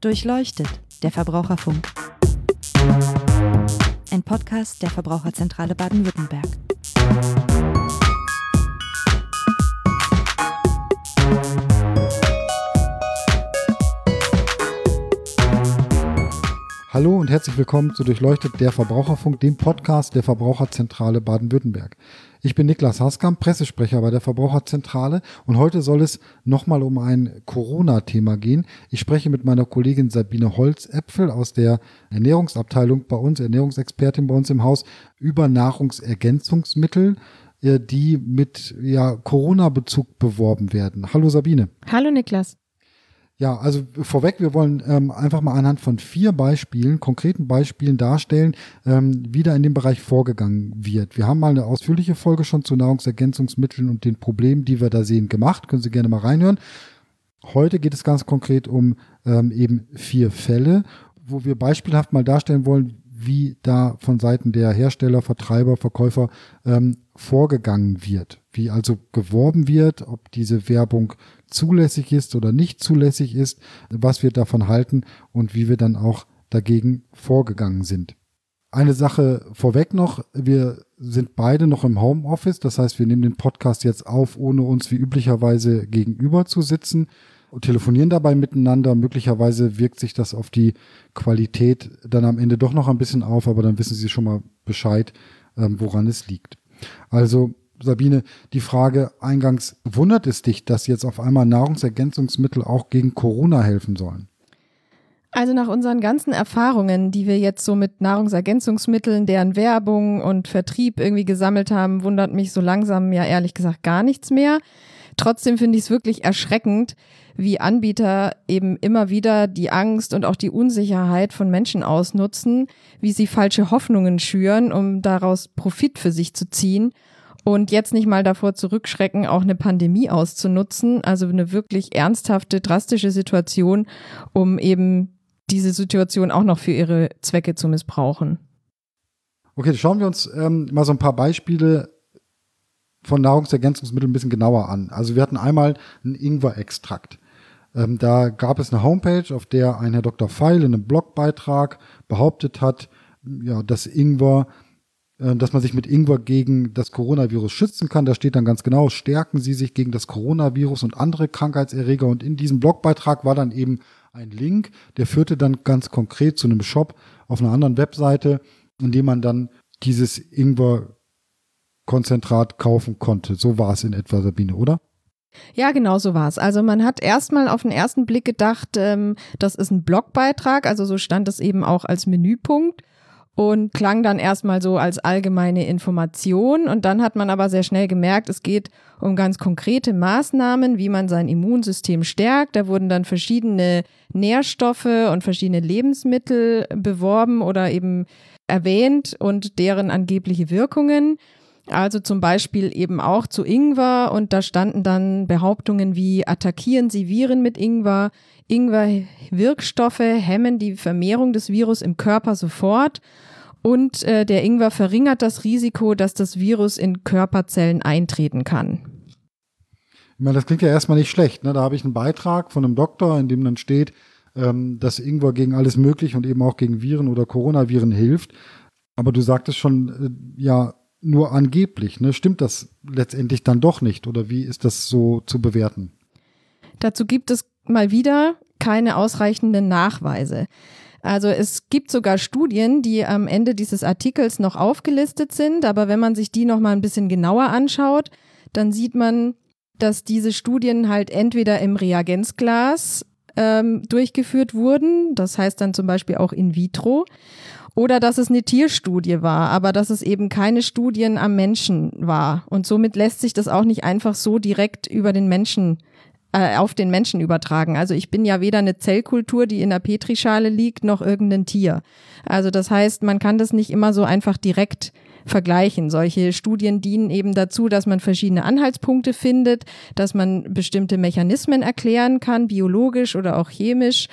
Durchleuchtet, der Verbraucherfunk. Ein Podcast der Verbraucherzentrale Baden-Württemberg. Hallo und herzlich willkommen zu Durchleuchtet der Verbraucherfunk, dem Podcast der Verbraucherzentrale Baden-Württemberg. Ich bin Niklas Haskamp, Pressesprecher bei der Verbraucherzentrale und heute soll es nochmal um ein Corona-Thema gehen. Ich spreche mit meiner Kollegin Sabine Holzäpfel aus der Ernährungsabteilung bei uns, Ernährungsexpertin bei uns im Haus, über Nahrungsergänzungsmittel äh, die mit ja, Corona-Bezug beworben werden. Hallo Sabine. Hallo Niklas. Ja, also vorweg, wir wollen ähm, einfach mal anhand von vier Beispielen, konkreten Beispielen darstellen, ähm, wie da in dem Bereich vorgegangen wird. Wir haben mal eine ausführliche Folge schon zu Nahrungsergänzungsmitteln und den Problemen, die wir da sehen, gemacht. Können Sie gerne mal reinhören. Heute geht es ganz konkret um ähm, eben vier Fälle, wo wir beispielhaft mal darstellen wollen, wie da von Seiten der Hersteller, Vertreiber, Verkäufer ähm, vorgegangen wird, wie also geworben wird, ob diese Werbung zulässig ist oder nicht zulässig ist, was wir davon halten und wie wir dann auch dagegen vorgegangen sind. Eine Sache vorweg noch, wir sind beide noch im Homeoffice, das heißt, wir nehmen den Podcast jetzt auf, ohne uns wie üblicherweise gegenüber zu sitzen und telefonieren dabei miteinander. Möglicherweise wirkt sich das auf die Qualität dann am Ende doch noch ein bisschen auf, aber dann wissen Sie schon mal Bescheid, ähm, woran es liegt. Also Sabine, die Frage eingangs, wundert es dich, dass jetzt auf einmal Nahrungsergänzungsmittel auch gegen Corona helfen sollen? Also nach unseren ganzen Erfahrungen, die wir jetzt so mit Nahrungsergänzungsmitteln, deren Werbung und Vertrieb irgendwie gesammelt haben, wundert mich so langsam ja ehrlich gesagt gar nichts mehr. Trotzdem finde ich es wirklich erschreckend, wie Anbieter eben immer wieder die Angst und auch die Unsicherheit von Menschen ausnutzen, wie sie falsche Hoffnungen schüren, um daraus Profit für sich zu ziehen und jetzt nicht mal davor zurückschrecken, auch eine Pandemie auszunutzen, also eine wirklich ernsthafte, drastische Situation, um eben diese Situation auch noch für ihre Zwecke zu missbrauchen. Okay, schauen wir uns ähm, mal so ein paar Beispiele von Nahrungsergänzungsmitteln ein bisschen genauer an. Also wir hatten einmal einen Ingwer-Extrakt. Ähm, da gab es eine Homepage, auf der ein Herr Dr. Feil in einem Blogbeitrag behauptet hat, ja, dass Ingwer dass man sich mit Ingwer gegen das Coronavirus schützen kann. Da steht dann ganz genau, stärken Sie sich gegen das Coronavirus und andere Krankheitserreger. Und in diesem Blogbeitrag war dann eben ein Link, der führte dann ganz konkret zu einem Shop auf einer anderen Webseite, in dem man dann dieses Ingwer-Konzentrat kaufen konnte. So war es in etwa, Sabine, oder? Ja, genau so war es. Also man hat erstmal auf den ersten Blick gedacht, ähm, das ist ein Blogbeitrag, also so stand es eben auch als Menüpunkt und klang dann erstmal so als allgemeine Information. Und dann hat man aber sehr schnell gemerkt, es geht um ganz konkrete Maßnahmen, wie man sein Immunsystem stärkt. Da wurden dann verschiedene Nährstoffe und verschiedene Lebensmittel beworben oder eben erwähnt und deren angebliche Wirkungen. Also zum Beispiel eben auch zu Ingwer und da standen dann Behauptungen wie attackieren Sie Viren mit Ingwer, Ingwer-Wirkstoffe hemmen die Vermehrung des Virus im Körper sofort und äh, der Ingwer verringert das Risiko, dass das Virus in Körperzellen eintreten kann. Ich meine, das klingt ja erstmal nicht schlecht. Ne? Da habe ich einen Beitrag von einem Doktor, in dem dann steht, ähm, dass Ingwer gegen alles Mögliche und eben auch gegen Viren oder Coronaviren hilft. Aber du sagtest schon, äh, ja, nur angeblich. Ne? Stimmt das letztendlich dann doch nicht? Oder wie ist das so zu bewerten? Dazu gibt es mal wieder keine ausreichenden Nachweise. Also es gibt sogar Studien, die am Ende dieses Artikels noch aufgelistet sind, aber wenn man sich die noch mal ein bisschen genauer anschaut, dann sieht man, dass diese Studien halt entweder im Reagenzglas ähm, durchgeführt wurden, das heißt dann zum Beispiel auch in vitro, oder dass es eine Tierstudie war, aber dass es eben keine Studien am Menschen war. Und somit lässt sich das auch nicht einfach so direkt über den Menschen äh, auf den Menschen übertragen. Also ich bin ja weder eine Zellkultur, die in der Petrischale liegt, noch irgendein Tier. Also das heißt, man kann das nicht immer so einfach direkt vergleichen. Solche Studien dienen eben dazu, dass man verschiedene Anhaltspunkte findet, dass man bestimmte Mechanismen erklären kann, biologisch oder auch chemisch.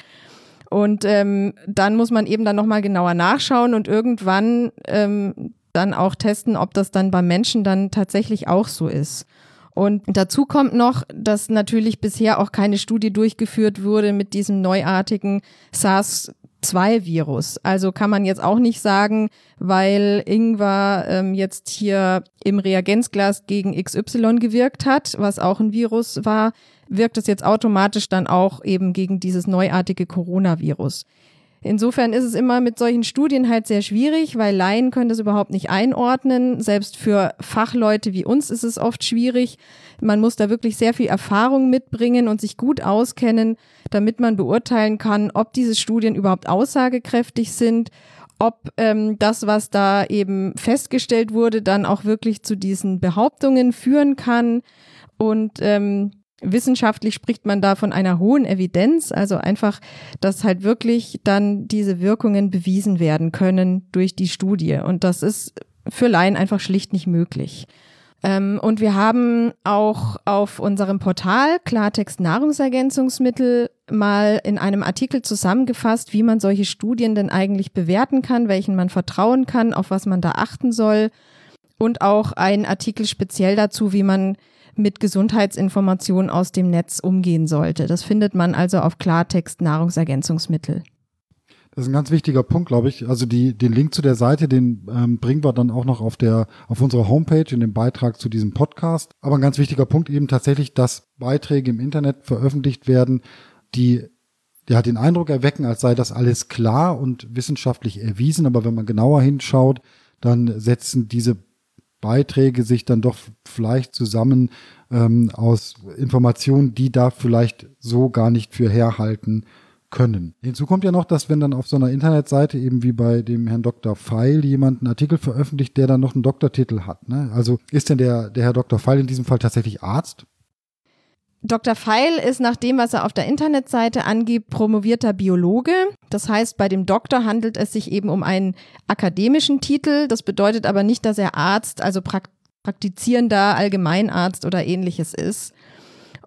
Und ähm, dann muss man eben dann nochmal genauer nachschauen und irgendwann ähm, dann auch testen, ob das dann beim Menschen dann tatsächlich auch so ist. Und dazu kommt noch, dass natürlich bisher auch keine Studie durchgeführt wurde mit diesem neuartigen SARS 2-Virus. Also kann man jetzt auch nicht sagen, weil Ingwer ähm, jetzt hier im Reagenzglas gegen XY gewirkt hat, was auch ein Virus war, wirkt es jetzt automatisch dann auch eben gegen dieses neuartige Coronavirus. Insofern ist es immer mit solchen Studien halt sehr schwierig, weil Laien können das überhaupt nicht einordnen. Selbst für Fachleute wie uns ist es oft schwierig. Man muss da wirklich sehr viel Erfahrung mitbringen und sich gut auskennen, damit man beurteilen kann, ob diese Studien überhaupt aussagekräftig sind, ob ähm, das, was da eben festgestellt wurde, dann auch wirklich zu diesen Behauptungen führen kann. Und ähm, Wissenschaftlich spricht man da von einer hohen Evidenz, also einfach, dass halt wirklich dann diese Wirkungen bewiesen werden können durch die Studie. Und das ist für Laien einfach schlicht nicht möglich. Ähm, und wir haben auch auf unserem Portal Klartext Nahrungsergänzungsmittel mal in einem Artikel zusammengefasst, wie man solche Studien denn eigentlich bewerten kann, welchen man vertrauen kann, auf was man da achten soll. Und auch ein Artikel speziell dazu, wie man mit Gesundheitsinformationen aus dem Netz umgehen sollte. Das findet man also auf Klartext Nahrungsergänzungsmittel. Das ist ein ganz wichtiger Punkt, glaube ich. Also die, den Link zu der Seite, den ähm, bringen wir dann auch noch auf der, auf unserer Homepage in dem Beitrag zu diesem Podcast. Aber ein ganz wichtiger Punkt eben tatsächlich, dass Beiträge im Internet veröffentlicht werden, die hat den Eindruck erwecken, als sei das alles klar und wissenschaftlich erwiesen. Aber wenn man genauer hinschaut, dann setzen diese Beiträge sich dann doch vielleicht zusammen ähm, aus Informationen, die da vielleicht so gar nicht für herhalten können. Hinzu kommt ja noch, dass wenn dann auf so einer Internetseite eben wie bei dem Herrn Dr. Feil jemand einen Artikel veröffentlicht, der dann noch einen Doktortitel hat. Ne? Also ist denn der, der Herr Dr. Feil in diesem Fall tatsächlich Arzt? Dr. Feil ist nach dem, was er auf der Internetseite angibt, promovierter Biologe. Das heißt, bei dem Doktor handelt es sich eben um einen akademischen Titel. Das bedeutet aber nicht, dass er Arzt, also praktizierender Allgemeinarzt oder ähnliches ist.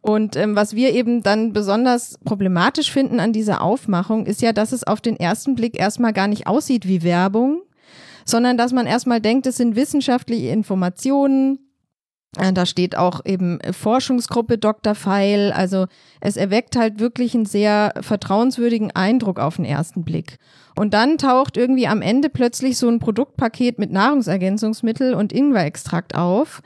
Und ähm, was wir eben dann besonders problematisch finden an dieser Aufmachung, ist ja, dass es auf den ersten Blick erstmal gar nicht aussieht wie Werbung, sondern dass man erstmal denkt, es sind wissenschaftliche Informationen, da steht auch eben Forschungsgruppe Dr. Feil. Also es erweckt halt wirklich einen sehr vertrauenswürdigen Eindruck auf den ersten Blick. Und dann taucht irgendwie am Ende plötzlich so ein Produktpaket mit Nahrungsergänzungsmittel und Ingwerextrakt auf.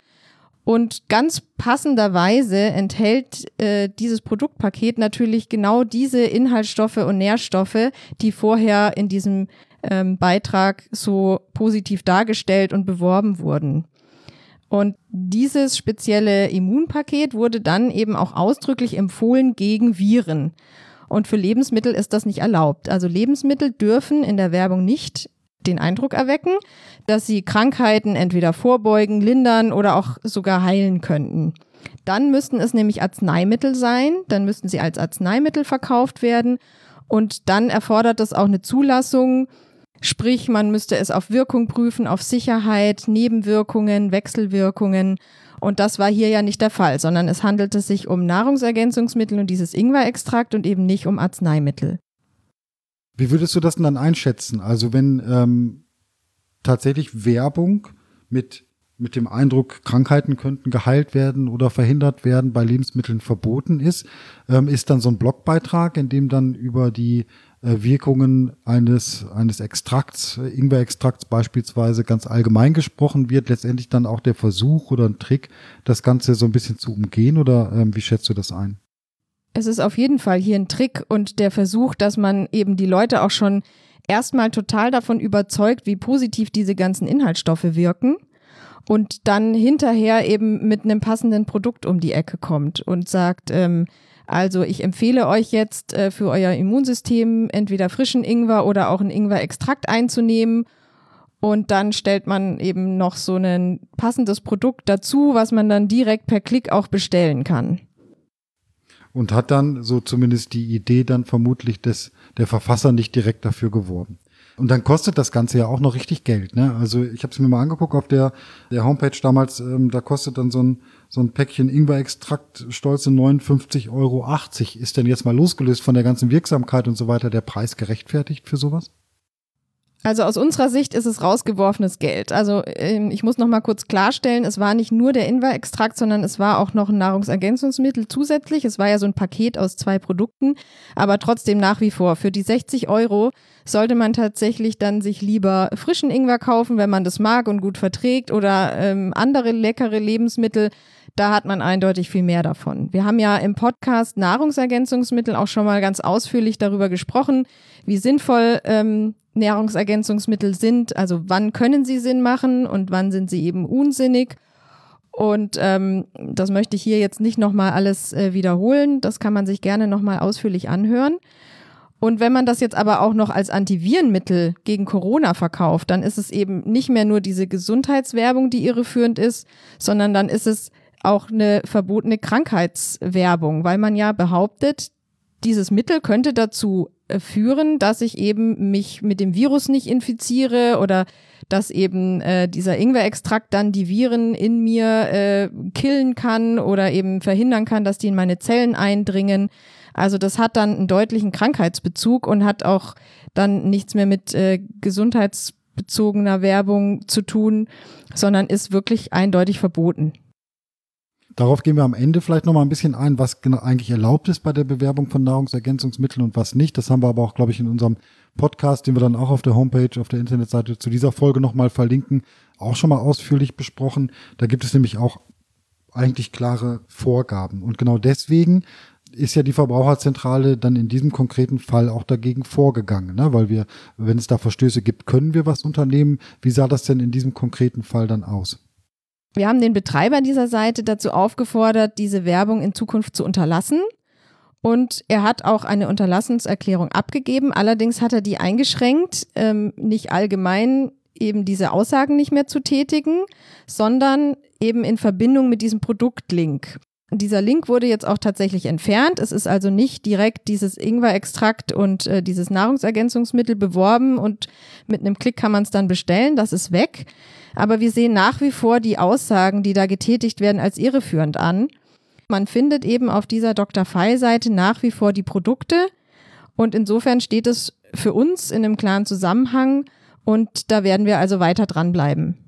Und ganz passenderweise enthält äh, dieses Produktpaket natürlich genau diese Inhaltsstoffe und Nährstoffe, die vorher in diesem ähm, Beitrag so positiv dargestellt und beworben wurden. Und dieses spezielle Immunpaket wurde dann eben auch ausdrücklich empfohlen gegen Viren. Und für Lebensmittel ist das nicht erlaubt. Also Lebensmittel dürfen in der Werbung nicht den Eindruck erwecken, dass sie Krankheiten entweder vorbeugen, lindern oder auch sogar heilen könnten. Dann müssten es nämlich Arzneimittel sein, dann müssten sie als Arzneimittel verkauft werden und dann erfordert es auch eine Zulassung Sprich, man müsste es auf Wirkung prüfen, auf Sicherheit, Nebenwirkungen, Wechselwirkungen. Und das war hier ja nicht der Fall, sondern es handelte sich um Nahrungsergänzungsmittel und dieses Ingwerextrakt und eben nicht um Arzneimittel. Wie würdest du das denn dann einschätzen? Also wenn ähm, tatsächlich Werbung mit, mit dem Eindruck, Krankheiten könnten geheilt werden oder verhindert werden, bei Lebensmitteln verboten ist, ähm, ist dann so ein Blogbeitrag, in dem dann über die Wirkungen eines, eines Extrakts, äh, Ingwer-Extrakts beispielsweise ganz allgemein gesprochen wird, letztendlich dann auch der Versuch oder ein Trick, das Ganze so ein bisschen zu umgehen oder ähm, wie schätzt du das ein? Es ist auf jeden Fall hier ein Trick und der Versuch, dass man eben die Leute auch schon erstmal total davon überzeugt, wie positiv diese ganzen Inhaltsstoffe wirken und dann hinterher eben mit einem passenden Produkt um die Ecke kommt und sagt, ähm, also ich empfehle euch jetzt äh, für euer Immunsystem entweder frischen Ingwer oder auch ein Ingwer-Extrakt einzunehmen. Und dann stellt man eben noch so ein passendes Produkt dazu, was man dann direkt per Klick auch bestellen kann. Und hat dann so zumindest die Idee dann vermutlich des, der Verfasser nicht direkt dafür geworben. Und dann kostet das Ganze ja auch noch richtig Geld. Ne? Also ich habe es mir mal angeguckt auf der, der Homepage damals, ähm, da kostet dann so ein, so ein Päckchen Ingwer-Extrakt stolze 59,80 Euro. Ist denn jetzt mal losgelöst von der ganzen Wirksamkeit und so weiter der Preis gerechtfertigt für sowas? Also aus unserer Sicht ist es rausgeworfenes Geld. Also ähm, ich muss noch mal kurz klarstellen, es war nicht nur der Ingwer-Extrakt, sondern es war auch noch ein Nahrungsergänzungsmittel zusätzlich. Es war ja so ein Paket aus zwei Produkten, aber trotzdem nach wie vor für die 60 Euro sollte man tatsächlich dann sich lieber frischen Ingwer kaufen, wenn man das mag und gut verträgt oder ähm, andere leckere Lebensmittel. Da hat man eindeutig viel mehr davon. Wir haben ja im Podcast Nahrungsergänzungsmittel auch schon mal ganz ausführlich darüber gesprochen, wie sinnvoll ähm, Nahrungsergänzungsmittel sind, also wann können sie Sinn machen und wann sind sie eben unsinnig. Und ähm, das möchte ich hier jetzt nicht nochmal alles äh, wiederholen. Das kann man sich gerne nochmal ausführlich anhören. Und wenn man das jetzt aber auch noch als Antivirenmittel gegen Corona verkauft, dann ist es eben nicht mehr nur diese Gesundheitswerbung, die irreführend ist, sondern dann ist es auch eine verbotene Krankheitswerbung, weil man ja behauptet, dieses Mittel könnte dazu führen, dass ich eben mich mit dem Virus nicht infiziere oder dass eben äh, dieser Ingwer-Extrakt dann die Viren in mir äh, killen kann oder eben verhindern kann, dass die in meine Zellen eindringen. Also das hat dann einen deutlichen Krankheitsbezug und hat auch dann nichts mehr mit äh, gesundheitsbezogener Werbung zu tun, sondern ist wirklich eindeutig verboten. Darauf gehen wir am Ende vielleicht nochmal ein bisschen ein, was genau eigentlich erlaubt ist bei der Bewerbung von Nahrungsergänzungsmitteln und was nicht. Das haben wir aber auch, glaube ich, in unserem Podcast, den wir dann auch auf der Homepage, auf der Internetseite zu dieser Folge nochmal verlinken, auch schon mal ausführlich besprochen. Da gibt es nämlich auch eigentlich klare Vorgaben. Und genau deswegen ist ja die Verbraucherzentrale dann in diesem konkreten Fall auch dagegen vorgegangen, ne? weil wir, wenn es da Verstöße gibt, können wir was unternehmen. Wie sah das denn in diesem konkreten Fall dann aus? Wir haben den Betreiber dieser Seite dazu aufgefordert, diese Werbung in Zukunft zu unterlassen. Und er hat auch eine Unterlassenserklärung abgegeben. Allerdings hat er die eingeschränkt, ähm, nicht allgemein eben diese Aussagen nicht mehr zu tätigen, sondern eben in Verbindung mit diesem Produktlink. Dieser Link wurde jetzt auch tatsächlich entfernt. Es ist also nicht direkt dieses Ingwer-Extrakt und äh, dieses Nahrungsergänzungsmittel beworben und mit einem Klick kann man es dann bestellen. Das ist weg. Aber wir sehen nach wie vor die Aussagen, die da getätigt werden, als irreführend an. Man findet eben auf dieser Dr. File-Seite nach wie vor die Produkte und insofern steht es für uns in einem klaren Zusammenhang und da werden wir also weiter dranbleiben.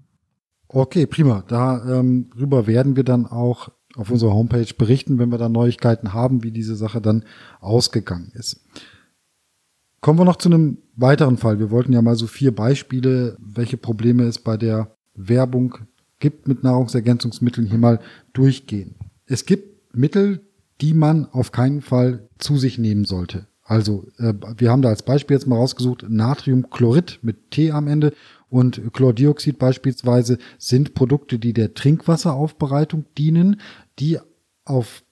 Okay, prima. Darüber ähm, werden wir dann auch auf unserer Homepage berichten, wenn wir da Neuigkeiten haben, wie diese Sache dann ausgegangen ist. Kommen wir noch zu einem weiteren Fall. Wir wollten ja mal so vier Beispiele, welche Probleme es bei der Werbung gibt mit Nahrungsergänzungsmitteln, hier mal durchgehen. Es gibt Mittel, die man auf keinen Fall zu sich nehmen sollte. Also äh, wir haben da als Beispiel jetzt mal rausgesucht, Natriumchlorid mit T am Ende und Chlordioxid beispielsweise sind Produkte, die der Trinkwasseraufbereitung dienen, die auf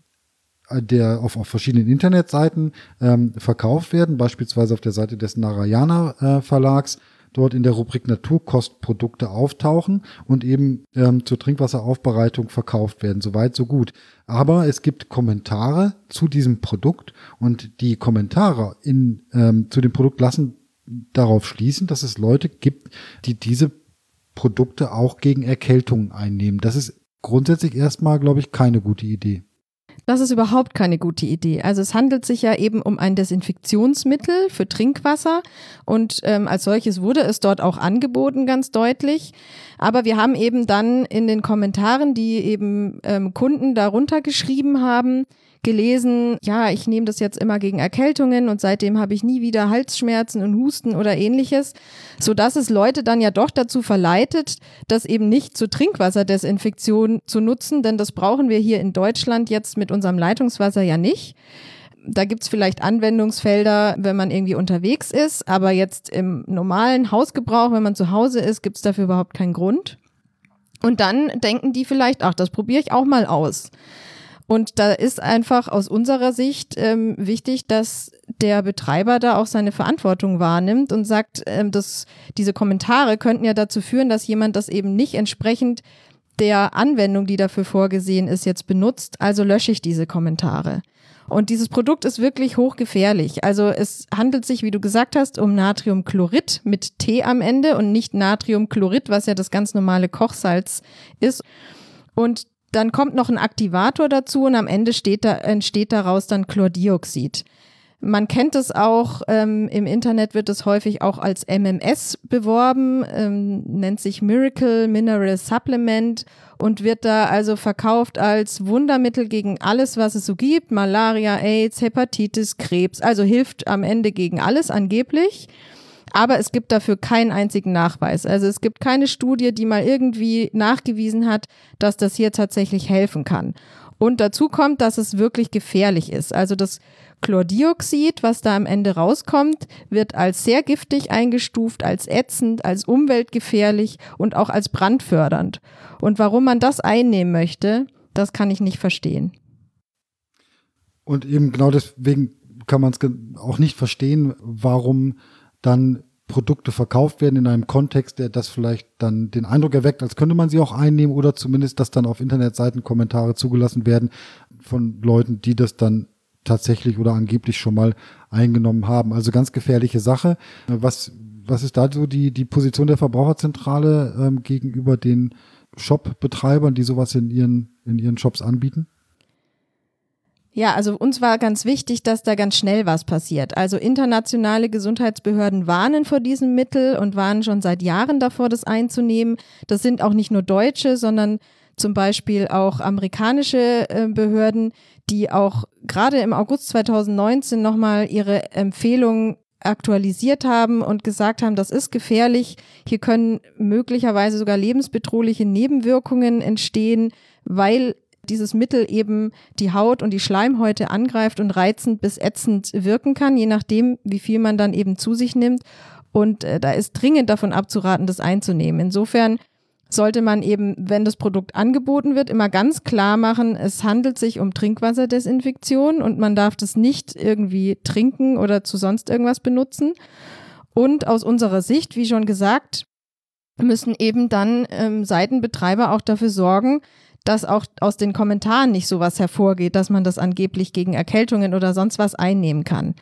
der auf, auf verschiedenen Internetseiten ähm, verkauft werden, beispielsweise auf der Seite des Narayana äh, Verlags dort in der Rubrik Naturkostprodukte auftauchen und eben ähm, zur Trinkwasseraufbereitung verkauft werden. Soweit, so gut. Aber es gibt Kommentare zu diesem Produkt und die Kommentare in, ähm, zu dem Produkt lassen darauf schließen, dass es Leute gibt, die diese Produkte auch gegen Erkältungen einnehmen. Das ist grundsätzlich erstmal, glaube ich, keine gute Idee. Das ist überhaupt keine gute Idee. Also es handelt sich ja eben um ein Desinfektionsmittel für Trinkwasser und ähm, als solches wurde es dort auch angeboten, ganz deutlich. Aber wir haben eben dann in den Kommentaren, die eben ähm, Kunden darunter geschrieben haben, gelesen, ja, ich nehme das jetzt immer gegen Erkältungen und seitdem habe ich nie wieder Halsschmerzen und Husten oder ähnliches, so dass es Leute dann ja doch dazu verleitet, das eben nicht zur Trinkwasserdesinfektion zu nutzen, denn das brauchen wir hier in Deutschland jetzt mit unserem Leitungswasser ja nicht. Da gibt's vielleicht Anwendungsfelder, wenn man irgendwie unterwegs ist, aber jetzt im normalen Hausgebrauch, wenn man zu Hause ist, gibt's dafür überhaupt keinen Grund. Und dann denken die vielleicht, ach, das probiere ich auch mal aus. Und da ist einfach aus unserer Sicht ähm, wichtig, dass der Betreiber da auch seine Verantwortung wahrnimmt und sagt, ähm, dass diese Kommentare könnten ja dazu führen, dass jemand das eben nicht entsprechend der Anwendung, die dafür vorgesehen ist, jetzt benutzt. Also lösche ich diese Kommentare. Und dieses Produkt ist wirklich hochgefährlich. Also es handelt sich, wie du gesagt hast, um Natriumchlorid mit T am Ende und nicht Natriumchlorid, was ja das ganz normale Kochsalz ist. Und dann kommt noch ein Aktivator dazu und am Ende steht da, entsteht daraus dann Chlordioxid. Man kennt es auch, ähm, im Internet wird es häufig auch als MMS beworben, ähm, nennt sich Miracle Mineral Supplement und wird da also verkauft als Wundermittel gegen alles, was es so gibt, Malaria, AIDS, Hepatitis, Krebs, also hilft am Ende gegen alles angeblich. Aber es gibt dafür keinen einzigen Nachweis. Also es gibt keine Studie, die mal irgendwie nachgewiesen hat, dass das hier tatsächlich helfen kann. Und dazu kommt, dass es wirklich gefährlich ist. Also das Chlordioxid, was da am Ende rauskommt, wird als sehr giftig eingestuft, als ätzend, als umweltgefährlich und auch als brandfördernd. Und warum man das einnehmen möchte, das kann ich nicht verstehen. Und eben genau deswegen kann man es auch nicht verstehen, warum dann Produkte verkauft werden in einem Kontext, der das vielleicht dann den Eindruck erweckt, als könnte man sie auch einnehmen oder zumindest, dass dann auf Internetseiten Kommentare zugelassen werden von Leuten, die das dann tatsächlich oder angeblich schon mal eingenommen haben. Also ganz gefährliche Sache. Was, was ist da so die, die Position der Verbraucherzentrale ähm, gegenüber den Shop-Betreibern, die sowas in ihren, in ihren Shops anbieten? Ja, also uns war ganz wichtig, dass da ganz schnell was passiert. Also internationale Gesundheitsbehörden warnen vor diesem Mittel und warnen schon seit Jahren davor, das einzunehmen. Das sind auch nicht nur deutsche, sondern zum Beispiel auch amerikanische äh, Behörden, die auch gerade im August 2019 nochmal ihre Empfehlungen aktualisiert haben und gesagt haben, das ist gefährlich. Hier können möglicherweise sogar lebensbedrohliche Nebenwirkungen entstehen, weil dieses Mittel eben die Haut und die Schleimhäute angreift und reizend bis ätzend wirken kann, je nachdem, wie viel man dann eben zu sich nimmt. Und äh, da ist dringend davon abzuraten, das einzunehmen. Insofern sollte man eben, wenn das Produkt angeboten wird, immer ganz klar machen, es handelt sich um Trinkwasserdesinfektion und man darf das nicht irgendwie trinken oder zu sonst irgendwas benutzen. Und aus unserer Sicht, wie schon gesagt, müssen eben dann ähm, Seitenbetreiber auch dafür sorgen, dass auch aus den Kommentaren nicht sowas hervorgeht, dass man das angeblich gegen Erkältungen oder sonst was einnehmen kann.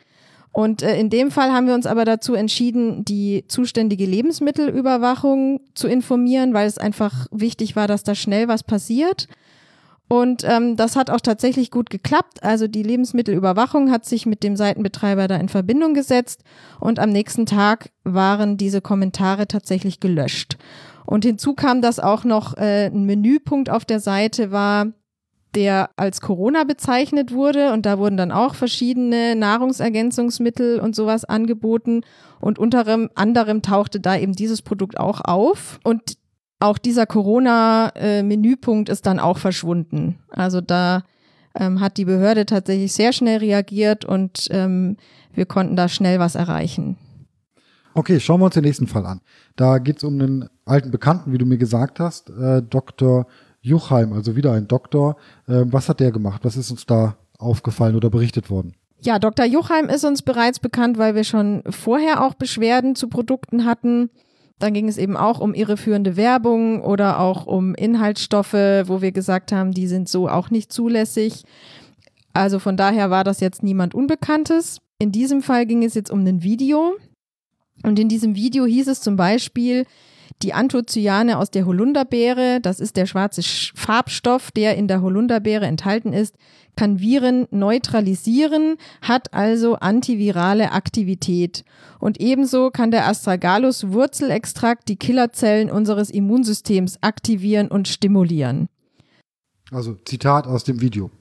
Und äh, in dem Fall haben wir uns aber dazu entschieden, die zuständige Lebensmittelüberwachung zu informieren, weil es einfach wichtig war, dass da schnell was passiert. Und ähm, das hat auch tatsächlich gut geklappt. Also die Lebensmittelüberwachung hat sich mit dem Seitenbetreiber da in Verbindung gesetzt und am nächsten Tag waren diese Kommentare tatsächlich gelöscht. Und hinzu kam, dass auch noch äh, ein Menüpunkt auf der Seite war, der als Corona bezeichnet wurde. Und da wurden dann auch verschiedene Nahrungsergänzungsmittel und sowas angeboten. Und unter anderem tauchte da eben dieses Produkt auch auf. Und auch dieser Corona-Menüpunkt ist dann auch verschwunden. Also da ähm, hat die Behörde tatsächlich sehr schnell reagiert und ähm, wir konnten da schnell was erreichen. Okay, schauen wir uns den nächsten Fall an. Da geht es um einen alten Bekannten, wie du mir gesagt hast, äh, Dr. Juchheim, also wieder ein Doktor. Äh, was hat der gemacht? Was ist uns da aufgefallen oder berichtet worden? Ja, Dr. Juchheim ist uns bereits bekannt, weil wir schon vorher auch Beschwerden zu Produkten hatten. Dann ging es eben auch um irreführende Werbung oder auch um Inhaltsstoffe, wo wir gesagt haben, die sind so auch nicht zulässig. Also von daher war das jetzt niemand Unbekanntes. In diesem Fall ging es jetzt um ein Video. Und in diesem Video hieß es zum Beispiel, die Anthocyane aus der Holunderbeere, das ist der schwarze Farbstoff, der in der Holunderbeere enthalten ist, kann Viren neutralisieren, hat also antivirale Aktivität. Und ebenso kann der Astragalus Wurzelextrakt die Killerzellen unseres Immunsystems aktivieren und stimulieren. Also Zitat aus dem Video.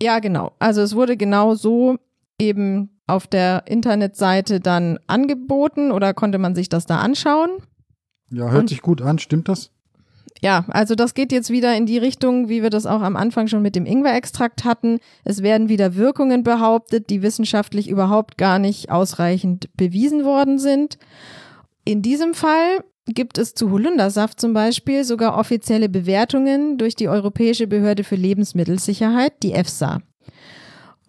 Ja, genau. Also es wurde genau so eben auf der Internetseite dann angeboten oder konnte man sich das da anschauen. Ja, hört Und, sich gut an, stimmt das? Ja, also das geht jetzt wieder in die Richtung, wie wir das auch am Anfang schon mit dem Ingwer-Extrakt hatten. Es werden wieder Wirkungen behauptet, die wissenschaftlich überhaupt gar nicht ausreichend bewiesen worden sind. In diesem Fall gibt es zu Holundersaft zum Beispiel sogar offizielle Bewertungen durch die Europäische Behörde für Lebensmittelsicherheit, die EFSA.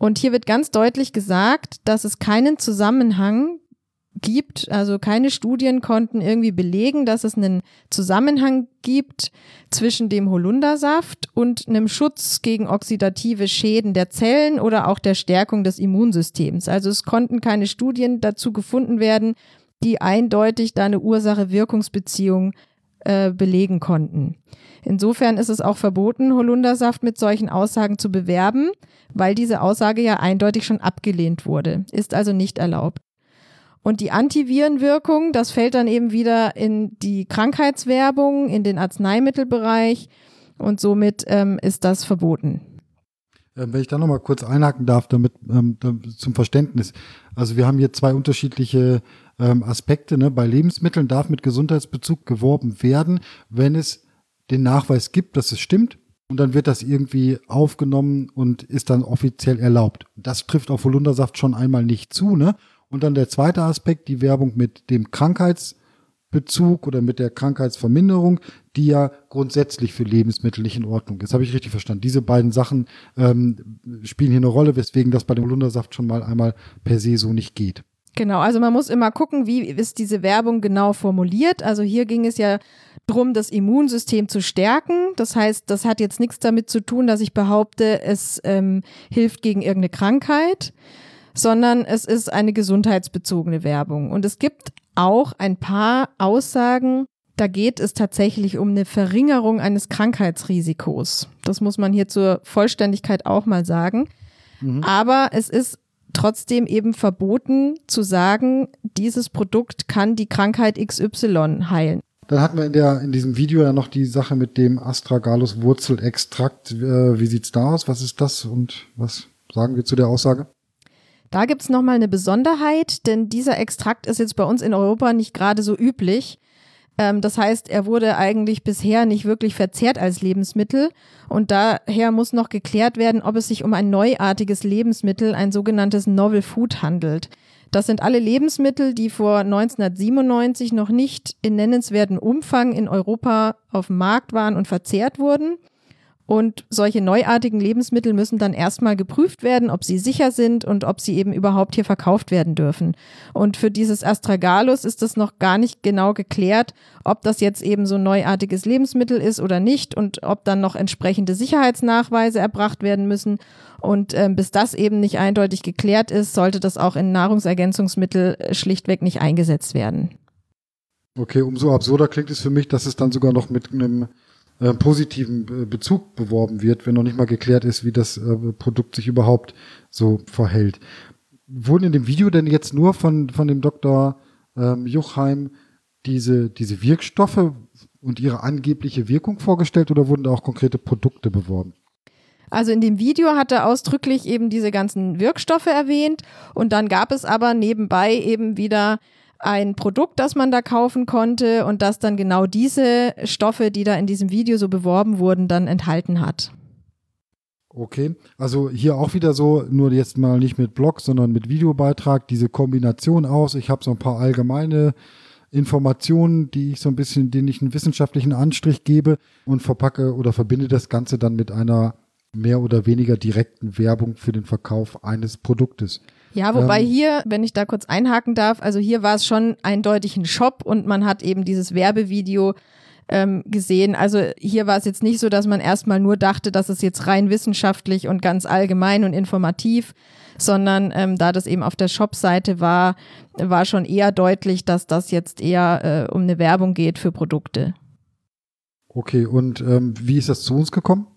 Und hier wird ganz deutlich gesagt, dass es keinen Zusammenhang gibt, also keine Studien konnten irgendwie belegen, dass es einen Zusammenhang gibt zwischen dem Holundersaft und einem Schutz gegen oxidative Schäden der Zellen oder auch der Stärkung des Immunsystems. Also es konnten keine Studien dazu gefunden werden, die eindeutig da eine Ursache-Wirkungsbeziehung äh, belegen konnten. Insofern ist es auch verboten, Holundersaft mit solchen Aussagen zu bewerben, weil diese Aussage ja eindeutig schon abgelehnt wurde, ist also nicht erlaubt. Und die Antivirenwirkung, das fällt dann eben wieder in die Krankheitswerbung, in den Arzneimittelbereich und somit ähm, ist das verboten. Ähm, wenn ich da nochmal kurz einhaken darf, damit ähm, zum Verständnis. Also wir haben hier zwei unterschiedliche ähm, Aspekte. Ne? Bei Lebensmitteln darf mit Gesundheitsbezug geworben werden, wenn es den Nachweis gibt, dass es stimmt. Und dann wird das irgendwie aufgenommen und ist dann offiziell erlaubt. Das trifft auf Holundersaft schon einmal nicht zu. Ne? Und dann der zweite Aspekt, die Werbung mit dem Krankheits- Bezug oder mit der Krankheitsverminderung, die ja grundsätzlich für Lebensmittel nicht in Ordnung ist. Habe ich richtig verstanden? Diese beiden Sachen ähm, spielen hier eine Rolle, weswegen das bei dem Holundersaft schon mal einmal per se so nicht geht. Genau, also man muss immer gucken, wie ist diese Werbung genau formuliert. Also hier ging es ja drum, das Immunsystem zu stärken. Das heißt, das hat jetzt nichts damit zu tun, dass ich behaupte, es ähm, hilft gegen irgendeine Krankheit, sondern es ist eine gesundheitsbezogene Werbung. Und es gibt auch ein paar Aussagen, da geht es tatsächlich um eine Verringerung eines Krankheitsrisikos. Das muss man hier zur Vollständigkeit auch mal sagen. Mhm. Aber es ist trotzdem eben verboten zu sagen, dieses Produkt kann die Krankheit XY heilen. Dann hatten wir in, der, in diesem Video ja noch die Sache mit dem Astragalus Wurzelextrakt. Äh, wie sieht's da aus? Was ist das und was sagen wir zu der Aussage? Da gibt's nochmal eine Besonderheit, denn dieser Extrakt ist jetzt bei uns in Europa nicht gerade so üblich. Ähm, das heißt, er wurde eigentlich bisher nicht wirklich verzehrt als Lebensmittel und daher muss noch geklärt werden, ob es sich um ein neuartiges Lebensmittel, ein sogenanntes Novel Food handelt. Das sind alle Lebensmittel, die vor 1997 noch nicht in nennenswerten Umfang in Europa auf dem Markt waren und verzehrt wurden. Und solche neuartigen Lebensmittel müssen dann erstmal geprüft werden, ob sie sicher sind und ob sie eben überhaupt hier verkauft werden dürfen. Und für dieses Astragalus ist es noch gar nicht genau geklärt, ob das jetzt eben so ein neuartiges Lebensmittel ist oder nicht und ob dann noch entsprechende Sicherheitsnachweise erbracht werden müssen. Und äh, bis das eben nicht eindeutig geklärt ist, sollte das auch in Nahrungsergänzungsmittel äh, schlichtweg nicht eingesetzt werden. Okay, umso absurder klingt es für mich, dass es dann sogar noch mit einem äh, positiven äh, Bezug beworben wird, wenn noch nicht mal geklärt ist, wie das äh, Produkt sich überhaupt so verhält. Wurden in dem Video denn jetzt nur von, von dem Dr. Ähm, Juchheim diese, diese Wirkstoffe und ihre angebliche Wirkung vorgestellt oder wurden da auch konkrete Produkte beworben? Also in dem Video hat er ausdrücklich eben diese ganzen Wirkstoffe erwähnt und dann gab es aber nebenbei eben wieder ein Produkt, das man da kaufen konnte und das dann genau diese Stoffe, die da in diesem Video so beworben wurden, dann enthalten hat. Okay, also hier auch wieder so, nur jetzt mal nicht mit Blog, sondern mit Videobeitrag, diese Kombination aus. Ich habe so ein paar allgemeine Informationen, die ich so ein bisschen, denen ich einen wissenschaftlichen Anstrich gebe und verpacke oder verbinde das Ganze dann mit einer mehr oder weniger direkten Werbung für den Verkauf eines Produktes. Ja, wobei ähm, hier, wenn ich da kurz einhaken darf, also hier war es schon eindeutig ein Shop und man hat eben dieses Werbevideo ähm, gesehen. Also hier war es jetzt nicht so, dass man erstmal nur dachte, dass es jetzt rein wissenschaftlich und ganz allgemein und informativ, sondern ähm, da das eben auf der Shop-Seite war, war schon eher deutlich, dass das jetzt eher äh, um eine Werbung geht für Produkte. Okay, und ähm, wie ist das zu uns gekommen?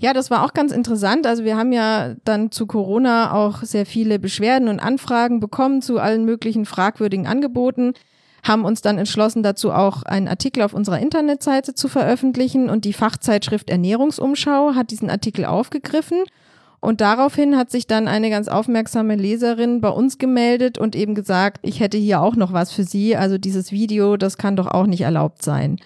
Ja, das war auch ganz interessant. Also wir haben ja dann zu Corona auch sehr viele Beschwerden und Anfragen bekommen zu allen möglichen fragwürdigen Angeboten, haben uns dann entschlossen, dazu auch einen Artikel auf unserer Internetseite zu veröffentlichen und die Fachzeitschrift Ernährungsumschau hat diesen Artikel aufgegriffen. Und daraufhin hat sich dann eine ganz aufmerksame Leserin bei uns gemeldet und eben gesagt, ich hätte hier auch noch was für Sie. Also dieses Video, das kann doch auch nicht erlaubt sein.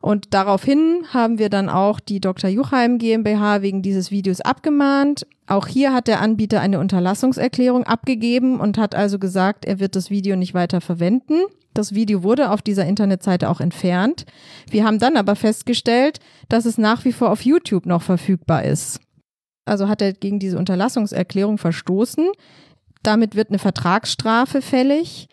Und daraufhin haben wir dann auch die Dr. Juchheim GmbH wegen dieses Videos abgemahnt. Auch hier hat der Anbieter eine Unterlassungserklärung abgegeben und hat also gesagt, er wird das Video nicht weiter verwenden. Das Video wurde auf dieser Internetseite auch entfernt. Wir haben dann aber festgestellt, dass es nach wie vor auf YouTube noch verfügbar ist. Also hat er gegen diese Unterlassungserklärung verstoßen. Damit wird eine Vertragsstrafe fällig.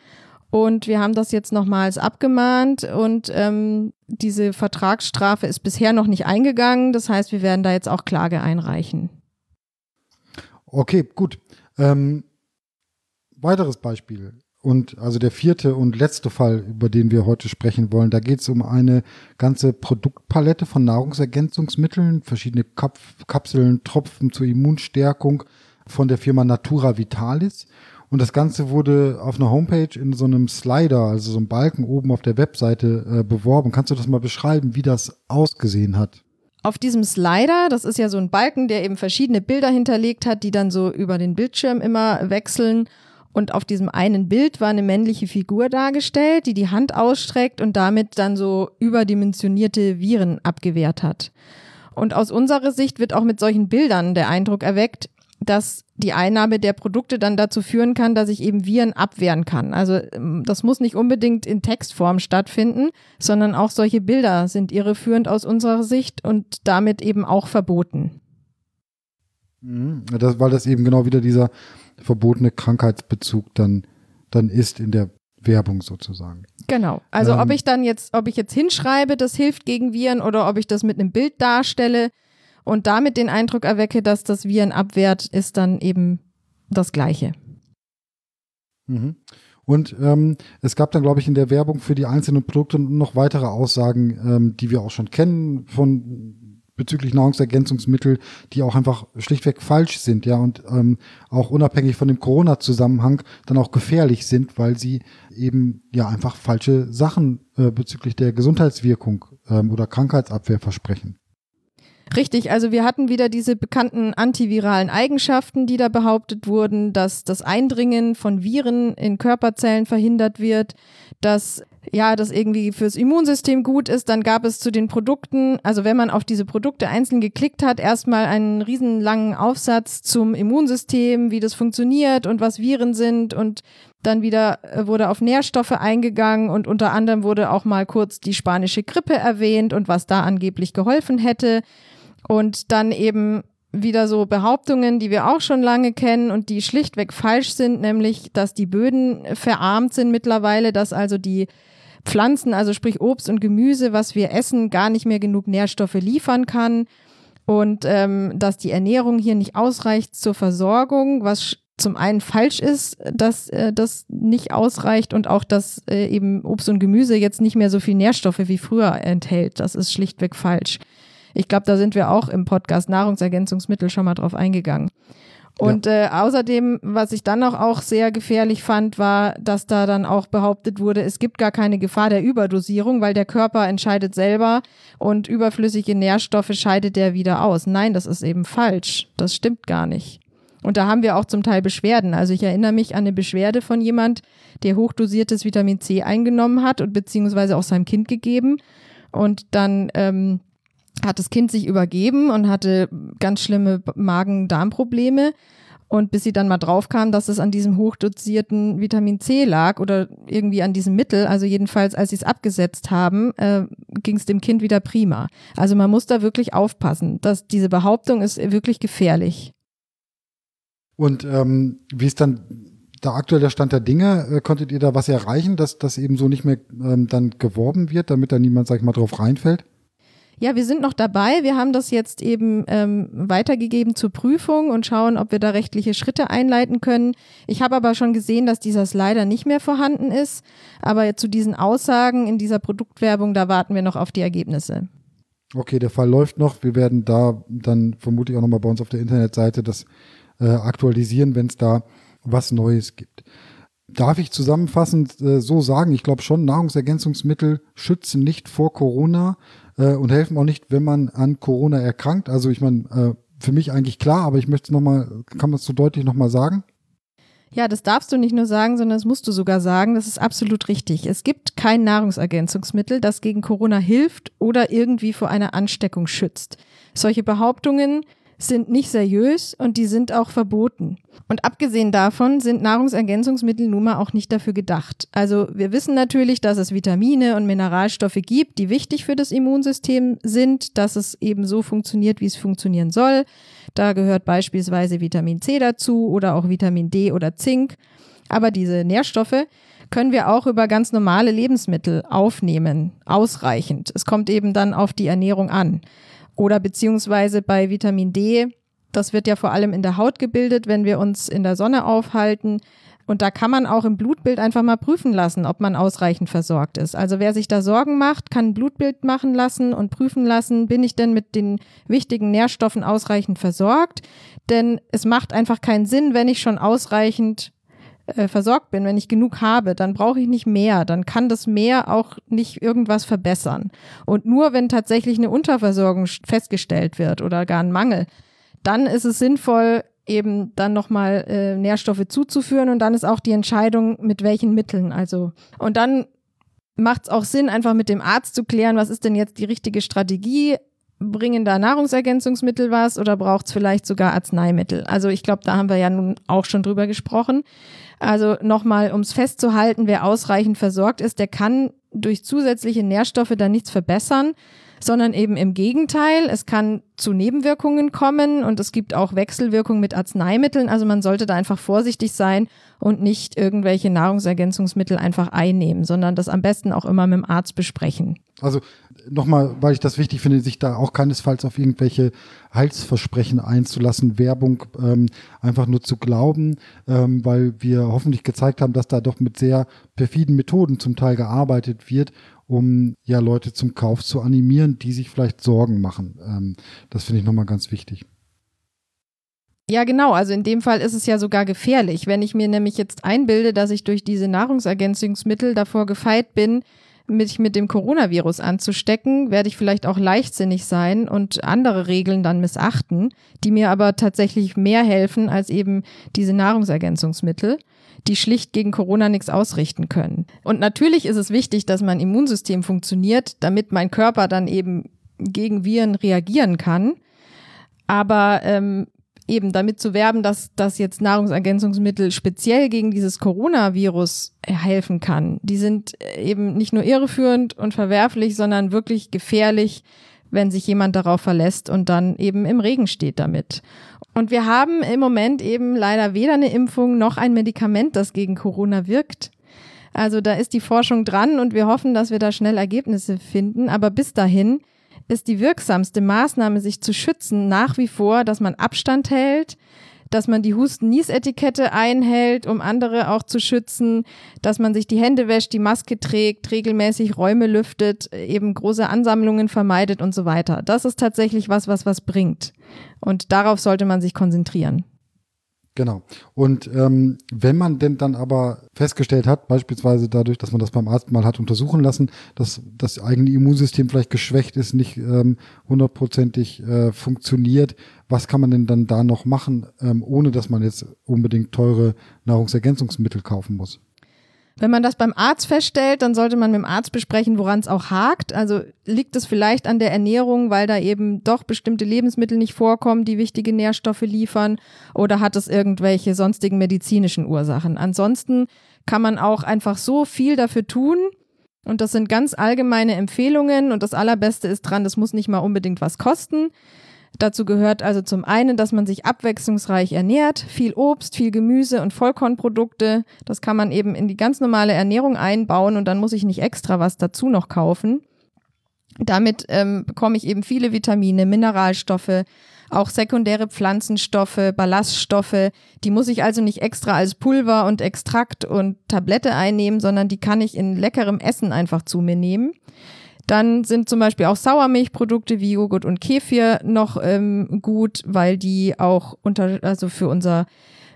Und wir haben das jetzt nochmals abgemahnt und ähm, diese Vertragsstrafe ist bisher noch nicht eingegangen. Das heißt, wir werden da jetzt auch Klage einreichen. Okay, gut. Ähm, weiteres Beispiel. Und also der vierte und letzte Fall, über den wir heute sprechen wollen, da geht es um eine ganze Produktpalette von Nahrungsergänzungsmitteln, verschiedene Kap Kapseln, Tropfen zur Immunstärkung von der Firma Natura Vitalis. Und das Ganze wurde auf einer Homepage in so einem Slider, also so einem Balken oben auf der Webseite äh, beworben. Kannst du das mal beschreiben, wie das ausgesehen hat? Auf diesem Slider, das ist ja so ein Balken, der eben verschiedene Bilder hinterlegt hat, die dann so über den Bildschirm immer wechseln. Und auf diesem einen Bild war eine männliche Figur dargestellt, die die Hand ausstreckt und damit dann so überdimensionierte Viren abgewehrt hat. Und aus unserer Sicht wird auch mit solchen Bildern der Eindruck erweckt, dass die Einnahme der Produkte dann dazu führen kann, dass ich eben Viren abwehren kann. Also ähm, das muss nicht unbedingt in Textform stattfinden, sondern auch solche Bilder sind irreführend aus unserer Sicht und damit eben auch verboten. Mhm. Das, weil das eben genau wieder dieser verbotene Krankheitsbezug dann, dann ist in der Werbung sozusagen. Genau. Also ähm, ob ich dann jetzt, ob ich jetzt hinschreibe, das hilft gegen Viren oder ob ich das mit einem Bild darstelle, und damit den Eindruck erwecke, dass das Viren abwehrt, ist dann eben das Gleiche. Mhm. Und ähm, es gab dann, glaube ich, in der Werbung für die einzelnen Produkte noch weitere Aussagen, ähm, die wir auch schon kennen von bezüglich Nahrungsergänzungsmittel, die auch einfach schlichtweg falsch sind, ja, und ähm, auch unabhängig von dem Corona-Zusammenhang dann auch gefährlich sind, weil sie eben ja einfach falsche Sachen äh, bezüglich der Gesundheitswirkung ähm, oder Krankheitsabwehr versprechen. Richtig, also wir hatten wieder diese bekannten antiviralen Eigenschaften, die da behauptet wurden, dass das Eindringen von Viren in Körperzellen verhindert wird, dass ja, das irgendwie fürs Immunsystem gut ist. Dann gab es zu den Produkten, also wenn man auf diese Produkte einzeln geklickt hat, erstmal einen riesenlangen Aufsatz zum Immunsystem, wie das funktioniert und was Viren sind und dann wieder äh, wurde auf Nährstoffe eingegangen und unter anderem wurde auch mal kurz die spanische Grippe erwähnt und was da angeblich geholfen hätte. Und dann eben wieder so Behauptungen, die wir auch schon lange kennen und die schlichtweg falsch sind, nämlich, dass die Böden verarmt sind mittlerweile, dass also die Pflanzen, also sprich Obst und Gemüse, was wir essen, gar nicht mehr genug Nährstoffe liefern kann und ähm, dass die Ernährung hier nicht ausreicht zur Versorgung, was zum einen falsch ist, dass äh, das nicht ausreicht und auch, dass äh, eben Obst und Gemüse jetzt nicht mehr so viel Nährstoffe wie früher enthält. Das ist schlichtweg falsch. Ich glaube, da sind wir auch im Podcast Nahrungsergänzungsmittel schon mal drauf eingegangen. Und ja. äh, außerdem, was ich dann noch auch sehr gefährlich fand, war, dass da dann auch behauptet wurde, es gibt gar keine Gefahr der Überdosierung, weil der Körper entscheidet selber und überflüssige Nährstoffe scheidet der wieder aus. Nein, das ist eben falsch. Das stimmt gar nicht. Und da haben wir auch zum Teil Beschwerden. Also ich erinnere mich an eine Beschwerde von jemand, der hochdosiertes Vitamin C eingenommen hat und beziehungsweise auch seinem Kind gegeben. Und dann ähm, hat das Kind sich übergeben und hatte ganz schlimme Magen-Darm-Probleme. Und bis sie dann mal drauf kam, dass es an diesem hochdosierten Vitamin C lag oder irgendwie an diesem Mittel, also jedenfalls als sie es abgesetzt haben, äh, ging es dem Kind wieder prima. Also man muss da wirklich aufpassen. dass diese Behauptung ist wirklich gefährlich. Und ähm, wie ist dann der aktuelle Stand der Dinge? Äh, konntet ihr da was erreichen, dass das eben so nicht mehr ähm, dann geworben wird, damit da niemand, sag ich mal, drauf reinfällt? Ja, wir sind noch dabei. Wir haben das jetzt eben ähm, weitergegeben zur Prüfung und schauen, ob wir da rechtliche Schritte einleiten können. Ich habe aber schon gesehen, dass dieser Slider nicht mehr vorhanden ist. Aber zu diesen Aussagen in dieser Produktwerbung, da warten wir noch auf die Ergebnisse. Okay, der Fall läuft noch. Wir werden da dann vermutlich auch nochmal bei uns auf der Internetseite das äh, aktualisieren, wenn es da was Neues gibt. Darf ich zusammenfassend äh, so sagen, ich glaube schon, Nahrungsergänzungsmittel schützen nicht vor Corona äh, und helfen auch nicht, wenn man an Corona erkrankt. Also ich meine, äh, für mich eigentlich klar, aber ich möchte es nochmal, kann man es so deutlich nochmal sagen? Ja, das darfst du nicht nur sagen, sondern das musst du sogar sagen. Das ist absolut richtig. Es gibt kein Nahrungsergänzungsmittel, das gegen Corona hilft oder irgendwie vor einer Ansteckung schützt. Solche Behauptungen sind nicht seriös und die sind auch verboten. Und abgesehen davon sind Nahrungsergänzungsmittel nun mal auch nicht dafür gedacht. Also wir wissen natürlich, dass es Vitamine und Mineralstoffe gibt, die wichtig für das Immunsystem sind, dass es eben so funktioniert, wie es funktionieren soll. Da gehört beispielsweise Vitamin C dazu oder auch Vitamin D oder Zink. Aber diese Nährstoffe können wir auch über ganz normale Lebensmittel aufnehmen, ausreichend. Es kommt eben dann auf die Ernährung an. Oder beziehungsweise bei Vitamin D, das wird ja vor allem in der Haut gebildet, wenn wir uns in der Sonne aufhalten. Und da kann man auch im Blutbild einfach mal prüfen lassen, ob man ausreichend versorgt ist. Also wer sich da Sorgen macht, kann ein Blutbild machen lassen und prüfen lassen, bin ich denn mit den wichtigen Nährstoffen ausreichend versorgt? Denn es macht einfach keinen Sinn, wenn ich schon ausreichend äh, versorgt bin, wenn ich genug habe, dann brauche ich nicht mehr. Dann kann das mehr auch nicht irgendwas verbessern. Und nur wenn tatsächlich eine Unterversorgung festgestellt wird oder gar ein Mangel, dann ist es sinnvoll, eben dann nochmal äh, Nährstoffe zuzuführen und dann ist auch die Entscheidung, mit welchen Mitteln. Also, und dann macht es auch Sinn, einfach mit dem Arzt zu klären, was ist denn jetzt die richtige Strategie? Bringen da Nahrungsergänzungsmittel was oder braucht es vielleicht sogar Arzneimittel? Also ich glaube, da haben wir ja nun auch schon drüber gesprochen. Also nochmal, um es festzuhalten, wer ausreichend versorgt ist, der kann durch zusätzliche Nährstoffe da nichts verbessern, sondern eben im Gegenteil. Es kann zu Nebenwirkungen kommen und es gibt auch Wechselwirkungen mit Arzneimitteln. Also man sollte da einfach vorsichtig sein und nicht irgendwelche Nahrungsergänzungsmittel einfach einnehmen, sondern das am besten auch immer mit dem Arzt besprechen. Also nochmal, weil ich das wichtig finde, sich da auch keinesfalls auf irgendwelche Heilsversprechen einzulassen, Werbung ähm, einfach nur zu glauben, ähm, weil wir hoffentlich gezeigt haben, dass da doch mit sehr perfiden Methoden zum Teil gearbeitet wird um ja Leute zum Kauf zu animieren, die sich vielleicht Sorgen machen. Ähm, das finde ich nochmal ganz wichtig. Ja, genau. Also in dem Fall ist es ja sogar gefährlich. Wenn ich mir nämlich jetzt einbilde, dass ich durch diese Nahrungsergänzungsmittel davor gefeit bin, mich mit dem Coronavirus anzustecken, werde ich vielleicht auch leichtsinnig sein und andere Regeln dann missachten, die mir aber tatsächlich mehr helfen als eben diese Nahrungsergänzungsmittel die schlicht gegen Corona nichts ausrichten können. Und natürlich ist es wichtig, dass mein Immunsystem funktioniert, damit mein Körper dann eben gegen Viren reagieren kann. Aber ähm, eben damit zu werben, dass, dass jetzt Nahrungsergänzungsmittel speziell gegen dieses Coronavirus helfen kann, die sind eben nicht nur irreführend und verwerflich, sondern wirklich gefährlich, wenn sich jemand darauf verlässt und dann eben im Regen steht damit. Und wir haben im Moment eben leider weder eine Impfung noch ein Medikament, das gegen Corona wirkt. Also da ist die Forschung dran und wir hoffen, dass wir da schnell Ergebnisse finden. Aber bis dahin ist die wirksamste Maßnahme, sich zu schützen, nach wie vor, dass man Abstand hält, dass man die Husten-Nies-Etikette einhält, um andere auch zu schützen, dass man sich die Hände wäscht, die Maske trägt, regelmäßig Räume lüftet, eben große Ansammlungen vermeidet und so weiter. Das ist tatsächlich was, was was bringt. Und darauf sollte man sich konzentrieren. Genau. Und ähm, wenn man denn dann aber festgestellt hat, beispielsweise dadurch, dass man das beim Arzt mal hat untersuchen lassen, dass das eigene Immunsystem vielleicht geschwächt ist, nicht ähm, hundertprozentig äh, funktioniert, was kann man denn dann da noch machen, ähm, ohne dass man jetzt unbedingt teure Nahrungsergänzungsmittel kaufen muss? Wenn man das beim Arzt feststellt, dann sollte man mit dem Arzt besprechen, woran es auch hakt. Also liegt es vielleicht an der Ernährung, weil da eben doch bestimmte Lebensmittel nicht vorkommen, die wichtige Nährstoffe liefern, oder hat es irgendwelche sonstigen medizinischen Ursachen? Ansonsten kann man auch einfach so viel dafür tun. Und das sind ganz allgemeine Empfehlungen. Und das Allerbeste ist dran, das muss nicht mal unbedingt was kosten. Dazu gehört also zum einen, dass man sich abwechslungsreich ernährt, viel Obst, viel Gemüse und Vollkornprodukte. Das kann man eben in die ganz normale Ernährung einbauen und dann muss ich nicht extra was dazu noch kaufen. Damit ähm, bekomme ich eben viele Vitamine, Mineralstoffe, auch sekundäre Pflanzenstoffe, Ballaststoffe. Die muss ich also nicht extra als Pulver und Extrakt und Tablette einnehmen, sondern die kann ich in leckerem Essen einfach zu mir nehmen. Dann sind zum Beispiel auch Sauermilchprodukte wie Joghurt und Kefir noch ähm, gut, weil die auch unter, also für unser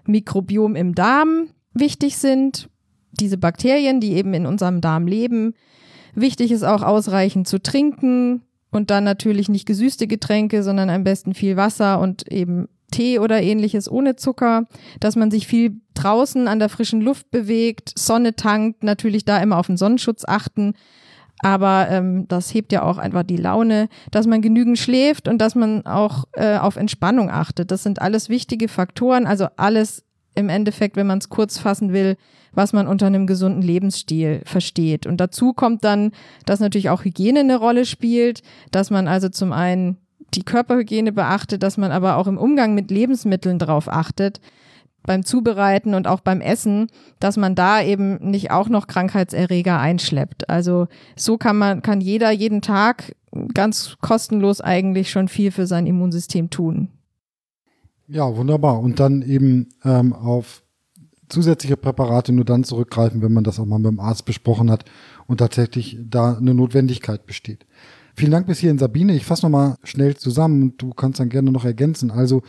Mikrobiom im Darm wichtig sind. Diese Bakterien, die eben in unserem Darm leben. Wichtig ist auch ausreichend zu trinken und dann natürlich nicht gesüßte Getränke, sondern am besten viel Wasser und eben Tee oder ähnliches ohne Zucker, dass man sich viel draußen an der frischen Luft bewegt, Sonne tankt, natürlich da immer auf den Sonnenschutz achten, aber ähm, das hebt ja auch einfach die Laune, dass man genügend schläft und dass man auch äh, auf Entspannung achtet. Das sind alles wichtige Faktoren, also alles im Endeffekt, wenn man es kurz fassen will, was man unter einem gesunden Lebensstil versteht. Und dazu kommt dann, dass natürlich auch Hygiene eine Rolle spielt, dass man also zum einen die Körperhygiene beachtet, dass man aber auch im Umgang mit Lebensmitteln darauf achtet, beim Zubereiten und auch beim Essen, dass man da eben nicht auch noch Krankheitserreger einschleppt. Also so kann man, kann jeder jeden Tag ganz kostenlos eigentlich schon viel für sein Immunsystem tun. Ja, wunderbar. Und dann eben ähm, auf zusätzliche Präparate nur dann zurückgreifen, wenn man das auch mal mit dem Arzt besprochen hat und tatsächlich da eine Notwendigkeit besteht. Vielen Dank bis hierhin, Sabine. Ich fasse nochmal schnell zusammen und du kannst dann gerne noch ergänzen. Also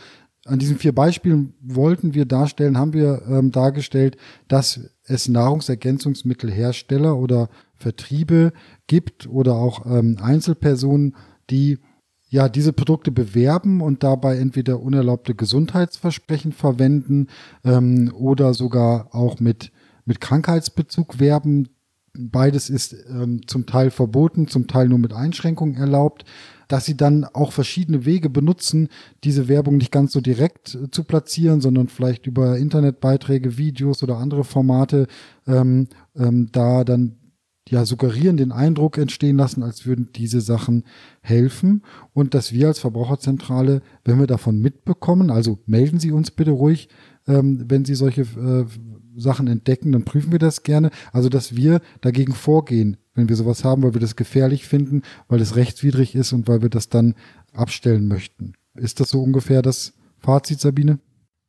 an diesen vier Beispielen wollten wir darstellen, haben wir ähm, dargestellt, dass es Nahrungsergänzungsmittelhersteller oder Vertriebe gibt oder auch ähm, Einzelpersonen, die ja diese Produkte bewerben und dabei entweder unerlaubte Gesundheitsversprechen verwenden ähm, oder sogar auch mit mit Krankheitsbezug werben. Beides ist ähm, zum Teil verboten, zum Teil nur mit Einschränkungen erlaubt dass sie dann auch verschiedene Wege benutzen, diese Werbung nicht ganz so direkt äh, zu platzieren, sondern vielleicht über Internetbeiträge, Videos oder andere Formate ähm, ähm, da dann ja suggerieren, den Eindruck entstehen lassen, als würden diese Sachen helfen und dass wir als Verbraucherzentrale, wenn wir davon mitbekommen, also melden Sie uns bitte ruhig, ähm, wenn Sie solche äh, Sachen entdecken, dann prüfen wir das gerne. Also, dass wir dagegen vorgehen, wenn wir sowas haben, weil wir das gefährlich finden, weil es rechtswidrig ist und weil wir das dann abstellen möchten. Ist das so ungefähr das Fazit, Sabine?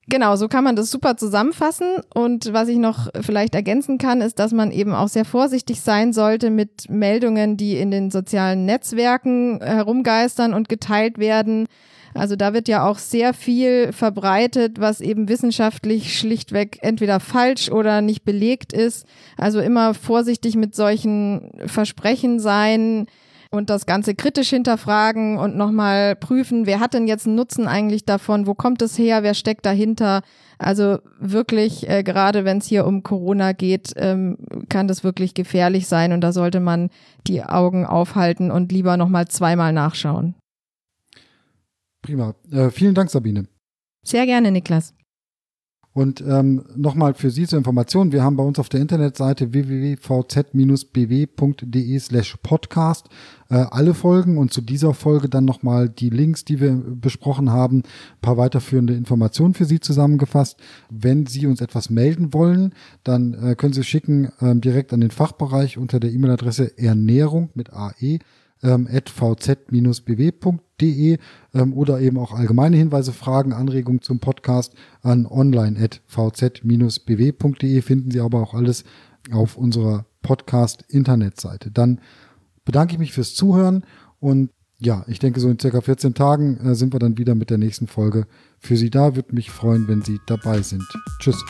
Genau, so kann man das super zusammenfassen. Und was ich noch vielleicht ergänzen kann, ist, dass man eben auch sehr vorsichtig sein sollte mit Meldungen, die in den sozialen Netzwerken herumgeistern und geteilt werden. Also da wird ja auch sehr viel verbreitet, was eben wissenschaftlich schlichtweg entweder falsch oder nicht belegt ist. Also immer vorsichtig mit solchen Versprechen sein und das Ganze kritisch hinterfragen und nochmal prüfen, wer hat denn jetzt einen Nutzen eigentlich davon, wo kommt es her, wer steckt dahinter. Also wirklich, äh, gerade wenn es hier um Corona geht, ähm, kann das wirklich gefährlich sein und da sollte man die Augen aufhalten und lieber nochmal zweimal nachschauen. Prima. Äh, vielen Dank, Sabine. Sehr gerne, Niklas. Und ähm, nochmal für Sie zur Information, wir haben bei uns auf der Internetseite www.vz-bw.de slash podcast äh, alle Folgen und zu dieser Folge dann nochmal die Links, die wir besprochen haben, ein paar weiterführende Informationen für Sie zusammengefasst. Wenn Sie uns etwas melden wollen, dann äh, können Sie schicken äh, direkt an den Fachbereich unter der E-Mail-Adresse Ernährung mit AE ähm, vz-bw.de ähm, oder eben auch allgemeine Hinweise, Fragen, Anregungen zum Podcast an online.vz-bw.de finden Sie aber auch alles auf unserer Podcast-Internetseite. Dann bedanke ich mich fürs Zuhören und ja, ich denke, so in circa 14 Tagen äh, sind wir dann wieder mit der nächsten Folge für Sie da. Würde mich freuen, wenn Sie dabei sind. Tschüss.